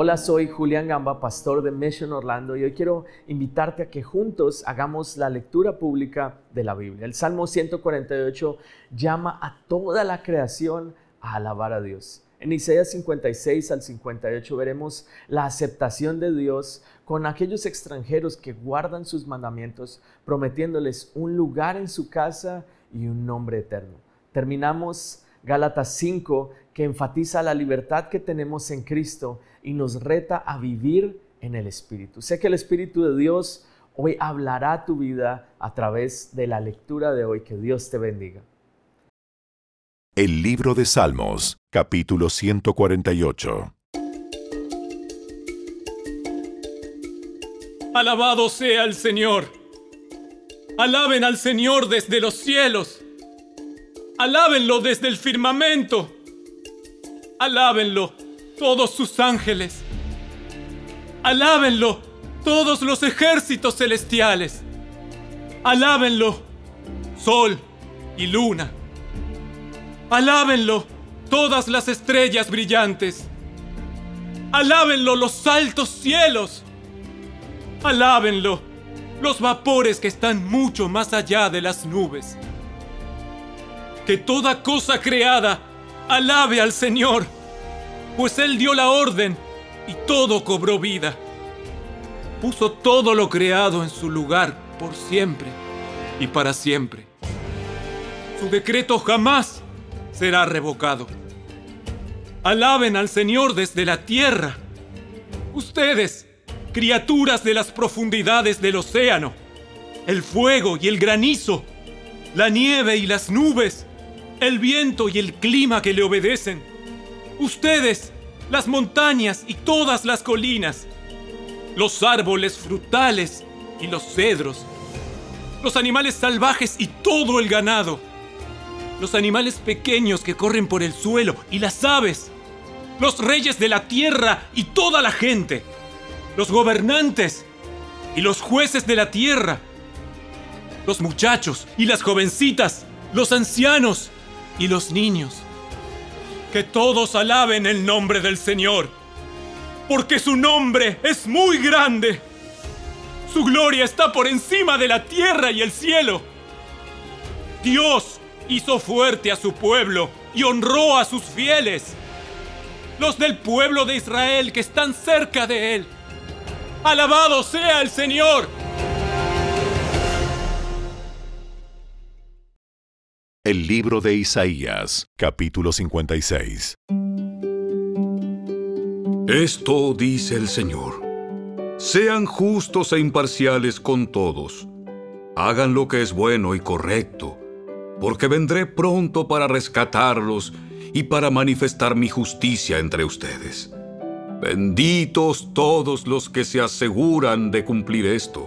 Hola, soy Julián Gamba, pastor de Mission Orlando, y hoy quiero invitarte a que juntos hagamos la lectura pública de la Biblia. El Salmo 148 llama a toda la creación a alabar a Dios. En Isaías 56 al 58 veremos la aceptación de Dios con aquellos extranjeros que guardan sus mandamientos, prometiéndoles un lugar en su casa y un nombre eterno. Terminamos Gálatas 5, que enfatiza la libertad que tenemos en Cristo y nos reta a vivir en el Espíritu. Sé que el Espíritu de Dios hoy hablará a tu vida a través de la lectura de hoy. Que Dios te bendiga. El libro de Salmos, capítulo 148. Alabado sea el Señor. Alaben al Señor desde los cielos. Alábenlo desde el firmamento. Alábenlo todos sus ángeles. Alábenlo todos los ejércitos celestiales. Alábenlo sol y luna. Alábenlo todas las estrellas brillantes. Alábenlo los altos cielos. Alábenlo los vapores que están mucho más allá de las nubes. Que toda cosa creada alabe al Señor pues Él dio la orden y todo cobró vida. Puso todo lo creado en su lugar por siempre y para siempre. Su decreto jamás será revocado. Alaben al Señor desde la tierra. Ustedes, criaturas de las profundidades del océano, el fuego y el granizo, la nieve y las nubes, el viento y el clima que le obedecen. Ustedes, las montañas y todas las colinas, los árboles frutales y los cedros, los animales salvajes y todo el ganado, los animales pequeños que corren por el suelo y las aves, los reyes de la tierra y toda la gente, los gobernantes y los jueces de la tierra, los muchachos y las jovencitas, los ancianos y los niños que todos alaben el nombre del Señor, porque su nombre es muy grande. Su gloria está por encima de la tierra y el cielo. Dios hizo fuerte a su pueblo y honró a sus fieles, los del pueblo de Israel que están cerca de él. Alabado sea el Señor. El libro de Isaías, capítulo 56. Esto dice el Señor. Sean justos e imparciales con todos. Hagan lo que es bueno y correcto, porque vendré pronto para rescatarlos y para manifestar mi justicia entre ustedes. Benditos todos los que se aseguran de cumplir esto.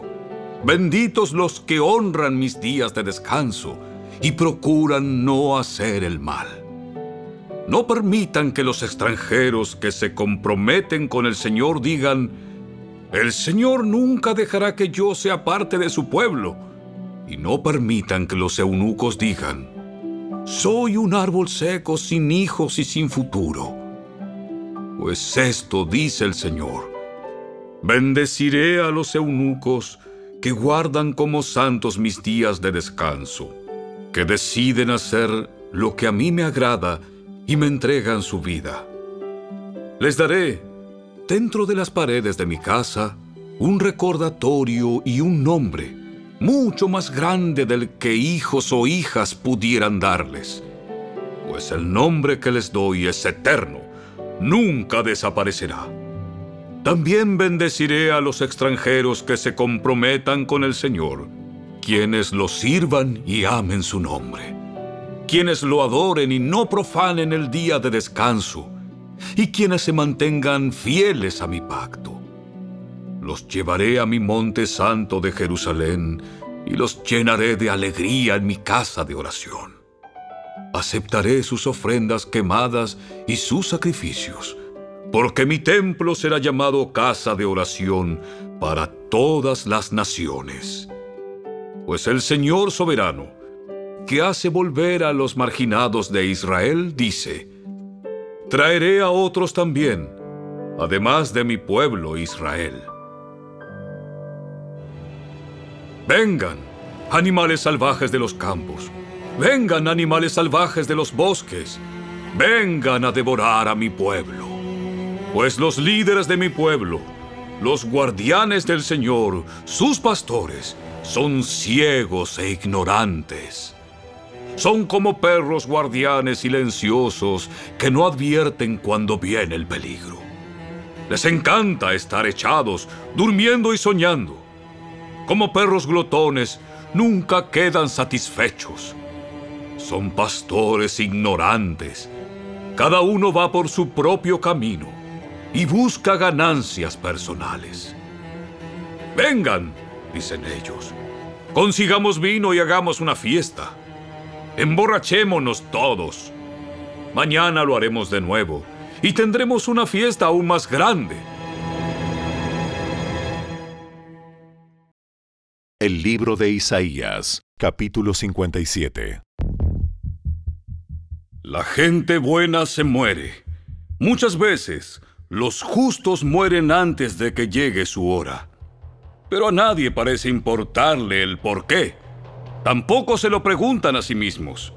Benditos los que honran mis días de descanso y procuran no hacer el mal. No permitan que los extranjeros que se comprometen con el Señor digan, el Señor nunca dejará que yo sea parte de su pueblo. Y no permitan que los eunucos digan, soy un árbol seco sin hijos y sin futuro. Pues esto dice el Señor, bendeciré a los eunucos que guardan como santos mis días de descanso que deciden hacer lo que a mí me agrada y me entregan su vida. Les daré, dentro de las paredes de mi casa, un recordatorio y un nombre mucho más grande del que hijos o hijas pudieran darles, pues el nombre que les doy es eterno, nunca desaparecerá. También bendeciré a los extranjeros que se comprometan con el Señor quienes lo sirvan y amen su nombre, quienes lo adoren y no profanen el día de descanso, y quienes se mantengan fieles a mi pacto. Los llevaré a mi monte santo de Jerusalén y los llenaré de alegría en mi casa de oración. Aceptaré sus ofrendas quemadas y sus sacrificios, porque mi templo será llamado casa de oración para todas las naciones. Pues el Señor soberano, que hace volver a los marginados de Israel, dice, Traeré a otros también, además de mi pueblo Israel. Vengan, animales salvajes de los campos. Vengan, animales salvajes de los bosques. Vengan a devorar a mi pueblo. Pues los líderes de mi pueblo, los guardianes del Señor, sus pastores, son ciegos e ignorantes. Son como perros guardianes silenciosos que no advierten cuando viene el peligro. Les encanta estar echados, durmiendo y soñando. Como perros glotones, nunca quedan satisfechos. Son pastores ignorantes. Cada uno va por su propio camino y busca ganancias personales. Vengan, dicen ellos, consigamos vino y hagamos una fiesta. Emborrachémonos todos. Mañana lo haremos de nuevo y tendremos una fiesta aún más grande. El libro de Isaías, capítulo 57. La gente buena se muere. Muchas veces los justos mueren antes de que llegue su hora. Pero a nadie parece importarle el por qué. Tampoco se lo preguntan a sí mismos.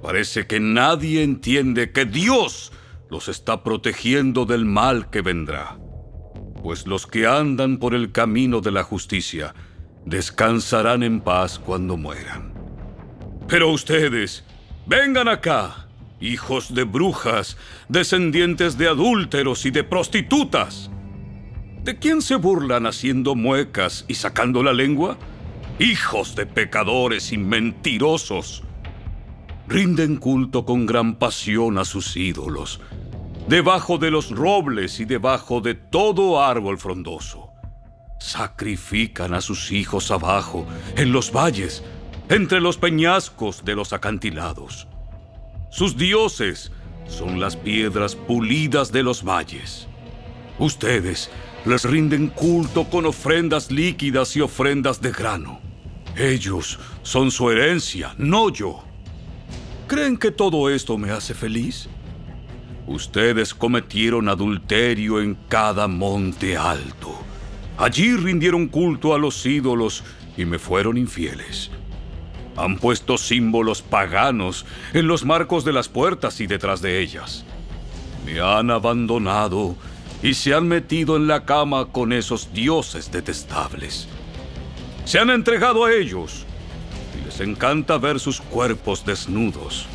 Parece que nadie entiende que Dios los está protegiendo del mal que vendrá. Pues los que andan por el camino de la justicia descansarán en paz cuando mueran. Pero ustedes, vengan acá, hijos de brujas, descendientes de adúlteros y de prostitutas. ¿De quién se burlan haciendo muecas y sacando la lengua? hijos de pecadores y mentirosos. Rinden culto con gran pasión a sus ídolos, debajo de los robles y debajo de todo árbol frondoso. Sacrifican a sus hijos abajo, en los valles, entre los peñascos de los acantilados. Sus dioses son las piedras pulidas de los valles. Ustedes les rinden culto con ofrendas líquidas y ofrendas de grano. Ellos son su herencia, no yo. ¿Creen que todo esto me hace feliz? Ustedes cometieron adulterio en cada monte alto. Allí rindieron culto a los ídolos y me fueron infieles. Han puesto símbolos paganos en los marcos de las puertas y detrás de ellas. Me han abandonado y se han metido en la cama con esos dioses detestables se han entregado a ellos y les encanta ver sus cuerpos desnudos.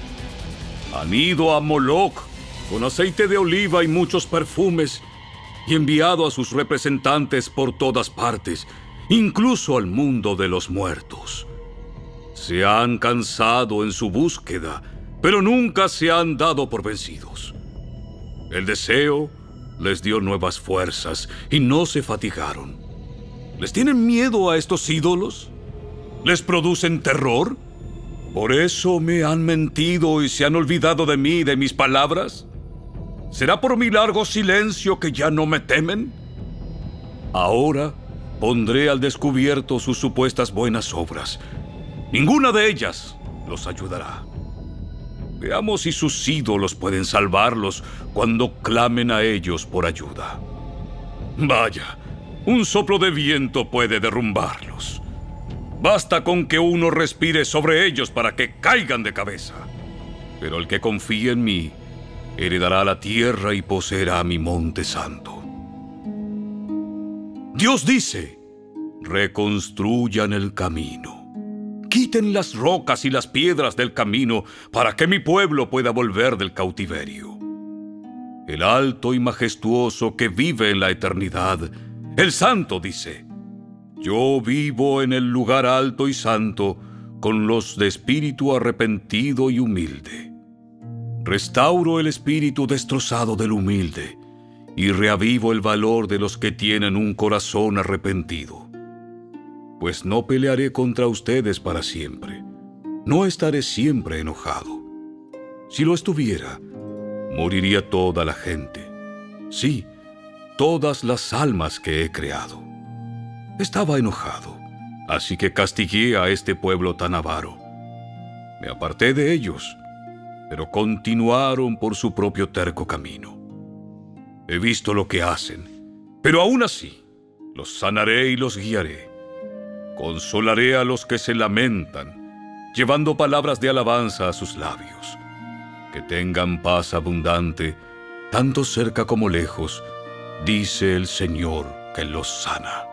Han ido a Moloch con aceite de oliva y muchos perfumes y enviado a sus representantes por todas partes, incluso al mundo de los muertos. Se han cansado en su búsqueda, pero nunca se han dado por vencidos. El deseo les dio nuevas fuerzas y no se fatigaron. ¿Les tienen miedo a estos ídolos? ¿Les producen terror? ¿Por eso me han mentido y se han olvidado de mí y de mis palabras? ¿Será por mi largo silencio que ya no me temen? Ahora pondré al descubierto sus supuestas buenas obras. Ninguna de ellas los ayudará. Veamos si sus ídolos pueden salvarlos cuando clamen a ellos por ayuda. Vaya, un soplo de viento puede derrumbarlos. Basta con que uno respire sobre ellos para que caigan de cabeza. Pero el que confíe en mí heredará la tierra y poseerá mi monte santo. Dios dice, reconstruyan el camino. Quiten las rocas y las piedras del camino para que mi pueblo pueda volver del cautiverio. El alto y majestuoso que vive en la eternidad el santo dice, yo vivo en el lugar alto y santo con los de espíritu arrepentido y humilde. Restauro el espíritu destrozado del humilde y reavivo el valor de los que tienen un corazón arrepentido. Pues no pelearé contra ustedes para siempre. No estaré siempre enojado. Si lo estuviera, moriría toda la gente. Sí, todas las almas que he creado. Estaba enojado, así que castigué a este pueblo tan avaro. Me aparté de ellos, pero continuaron por su propio terco camino. He visto lo que hacen, pero aún así los sanaré y los guiaré. Consolaré a los que se lamentan, llevando palabras de alabanza a sus labios. Que tengan paz abundante, tanto cerca como lejos, dice el Señor que los sana.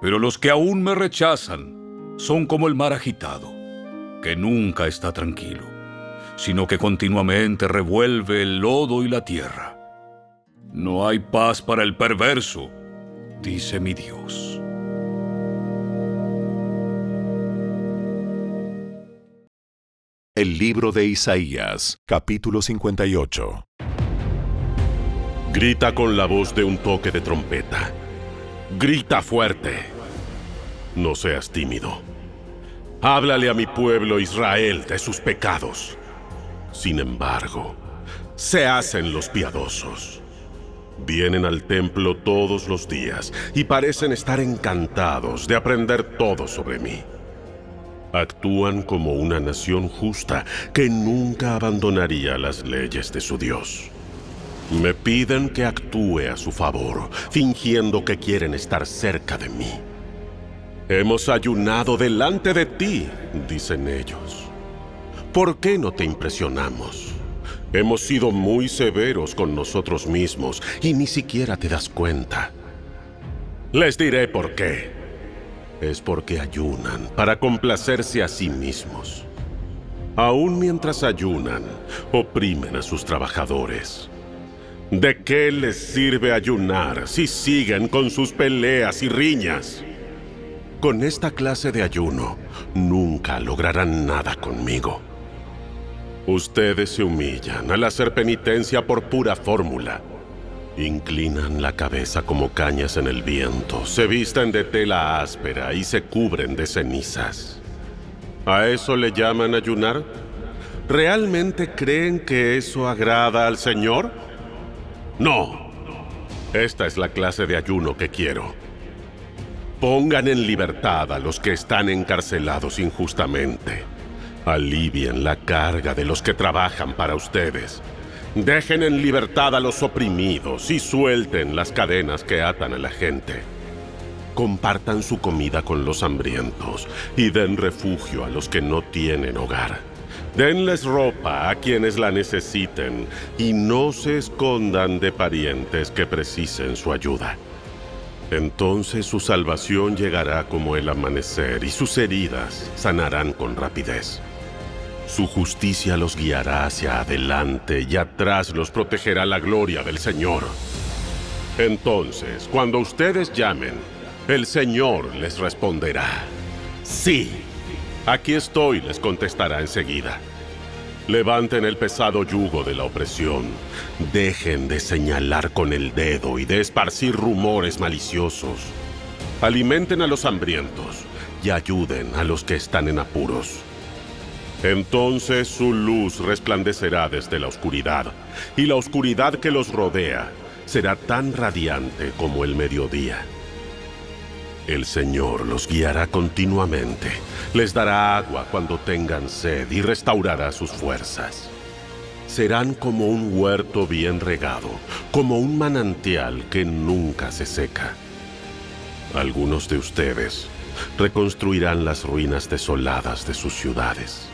Pero los que aún me rechazan son como el mar agitado, que nunca está tranquilo, sino que continuamente revuelve el lodo y la tierra. No hay paz para el perverso, dice mi Dios. El libro de Isaías, capítulo 58. Grita con la voz de un toque de trompeta. Grita fuerte. No seas tímido. Háblale a mi pueblo Israel de sus pecados. Sin embargo, se hacen los piadosos. Vienen al templo todos los días y parecen estar encantados de aprender todo sobre mí. Actúan como una nación justa que nunca abandonaría las leyes de su Dios. Me piden que actúe a su favor, fingiendo que quieren estar cerca de mí. Hemos ayunado delante de ti, dicen ellos. ¿Por qué no te impresionamos? Hemos sido muy severos con nosotros mismos y ni siquiera te das cuenta. Les diré por qué. Es porque ayunan para complacerse a sí mismos. Aún mientras ayunan, oprimen a sus trabajadores. ¿De qué les sirve ayunar si siguen con sus peleas y riñas? Con esta clase de ayuno, nunca lograrán nada conmigo. Ustedes se humillan al hacer penitencia por pura fórmula. Inclinan la cabeza como cañas en el viento, se visten de tela áspera y se cubren de cenizas. ¿A eso le llaman ayunar? ¿Realmente creen que eso agrada al Señor? No. Esta es la clase de ayuno que quiero. Pongan en libertad a los que están encarcelados injustamente. Alivien la carga de los que trabajan para ustedes. Dejen en libertad a los oprimidos y suelten las cadenas que atan a la gente. Compartan su comida con los hambrientos y den refugio a los que no tienen hogar. Denles ropa a quienes la necesiten y no se escondan de parientes que precisen su ayuda. Entonces su salvación llegará como el amanecer y sus heridas sanarán con rapidez. Su justicia los guiará hacia adelante y atrás los protegerá la gloria del Señor. Entonces, cuando ustedes llamen, el Señor les responderá. Sí. Aquí estoy, les contestará enseguida. Levanten el pesado yugo de la opresión. Dejen de señalar con el dedo y de esparcir rumores maliciosos. Alimenten a los hambrientos y ayuden a los que están en apuros. Entonces su luz resplandecerá desde la oscuridad, y la oscuridad que los rodea será tan radiante como el mediodía. El Señor los guiará continuamente, les dará agua cuando tengan sed y restaurará sus fuerzas. Serán como un huerto bien regado, como un manantial que nunca se seca. Algunos de ustedes reconstruirán las ruinas desoladas de sus ciudades.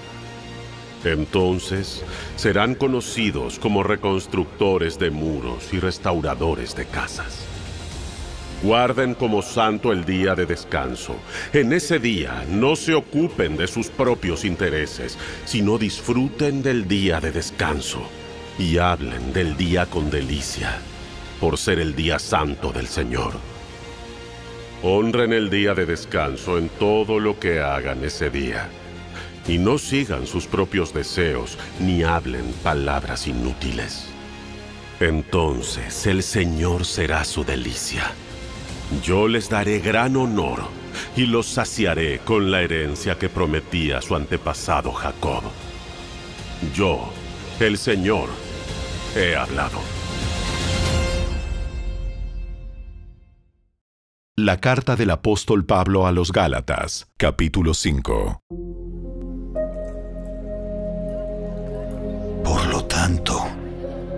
Entonces serán conocidos como reconstructores de muros y restauradores de casas. Guarden como santo el día de descanso. En ese día no se ocupen de sus propios intereses, sino disfruten del día de descanso y hablen del día con delicia, por ser el día santo del Señor. Honren el día de descanso en todo lo que hagan ese día. Y no sigan sus propios deseos ni hablen palabras inútiles. Entonces el Señor será su delicia yo les daré gran honor y los saciaré con la herencia que prometía su antepasado Jacob. Yo, el Señor, he hablado. La carta del apóstol Pablo a los Gálatas, capítulo 5. Tanto,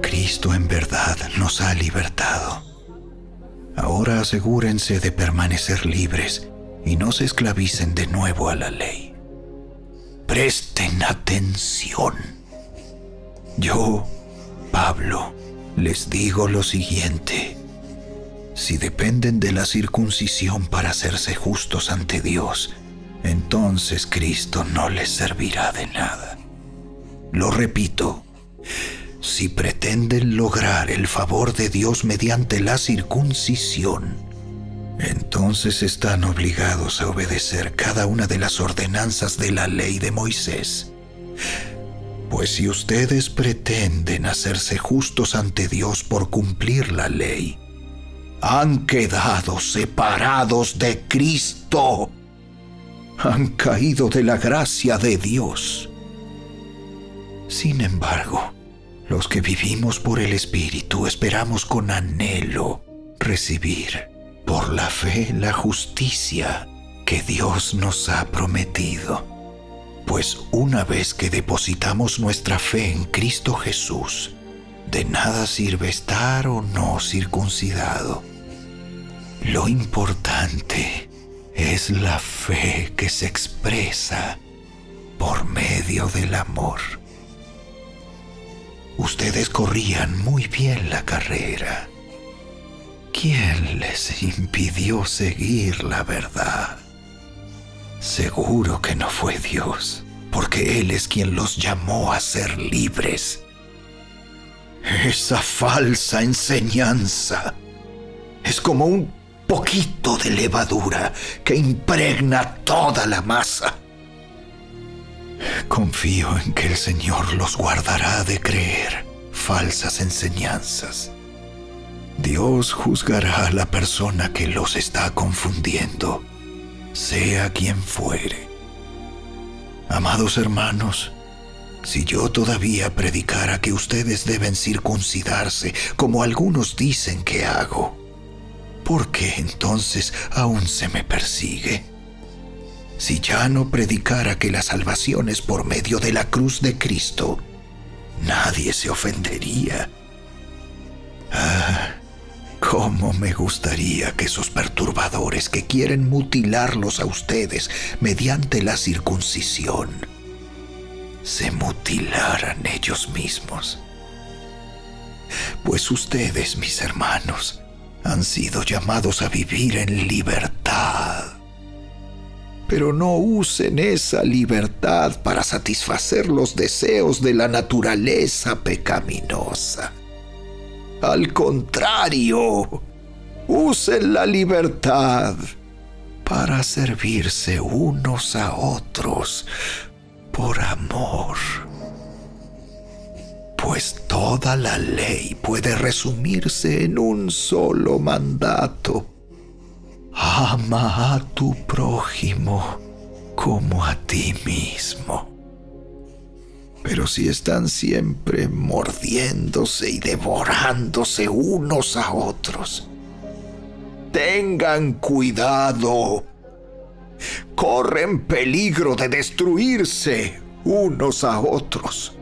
Cristo en verdad nos ha libertado. Ahora asegúrense de permanecer libres y no se esclavicen de nuevo a la ley. Presten atención. Yo, Pablo, les digo lo siguiente. Si dependen de la circuncisión para hacerse justos ante Dios, entonces Cristo no les servirá de nada. Lo repito, si pretenden lograr el favor de Dios mediante la circuncisión, entonces están obligados a obedecer cada una de las ordenanzas de la ley de Moisés. Pues si ustedes pretenden hacerse justos ante Dios por cumplir la ley, han quedado separados de Cristo. Han caído de la gracia de Dios. Sin embargo, los que vivimos por el Espíritu esperamos con anhelo recibir por la fe la justicia que Dios nos ha prometido. Pues una vez que depositamos nuestra fe en Cristo Jesús, de nada sirve estar o no circuncidado. Lo importante es la fe que se expresa por medio del amor. Ustedes corrían muy bien la carrera. ¿Quién les impidió seguir la verdad? Seguro que no fue Dios, porque Él es quien los llamó a ser libres. Esa falsa enseñanza es como un poquito de levadura que impregna toda la masa. Confío en que el Señor los guardará de creer falsas enseñanzas. Dios juzgará a la persona que los está confundiendo, sea quien fuere. Amados hermanos, si yo todavía predicara que ustedes deben circuncidarse como algunos dicen que hago, ¿por qué entonces aún se me persigue? Si ya no predicara que la salvación es por medio de la cruz de Cristo, nadie se ofendería. Ah, cómo me gustaría que esos perturbadores que quieren mutilarlos a ustedes mediante la circuncisión se mutilaran ellos mismos. Pues ustedes, mis hermanos, han sido llamados a vivir en libertad pero no usen esa libertad para satisfacer los deseos de la naturaleza pecaminosa. Al contrario, usen la libertad para servirse unos a otros por amor. Pues toda la ley puede resumirse en un solo mandato ama a tu prójimo como a ti mismo. Pero si están siempre mordiéndose y devorándose unos a otros, tengan cuidado. Corren peligro de destruirse unos a otros.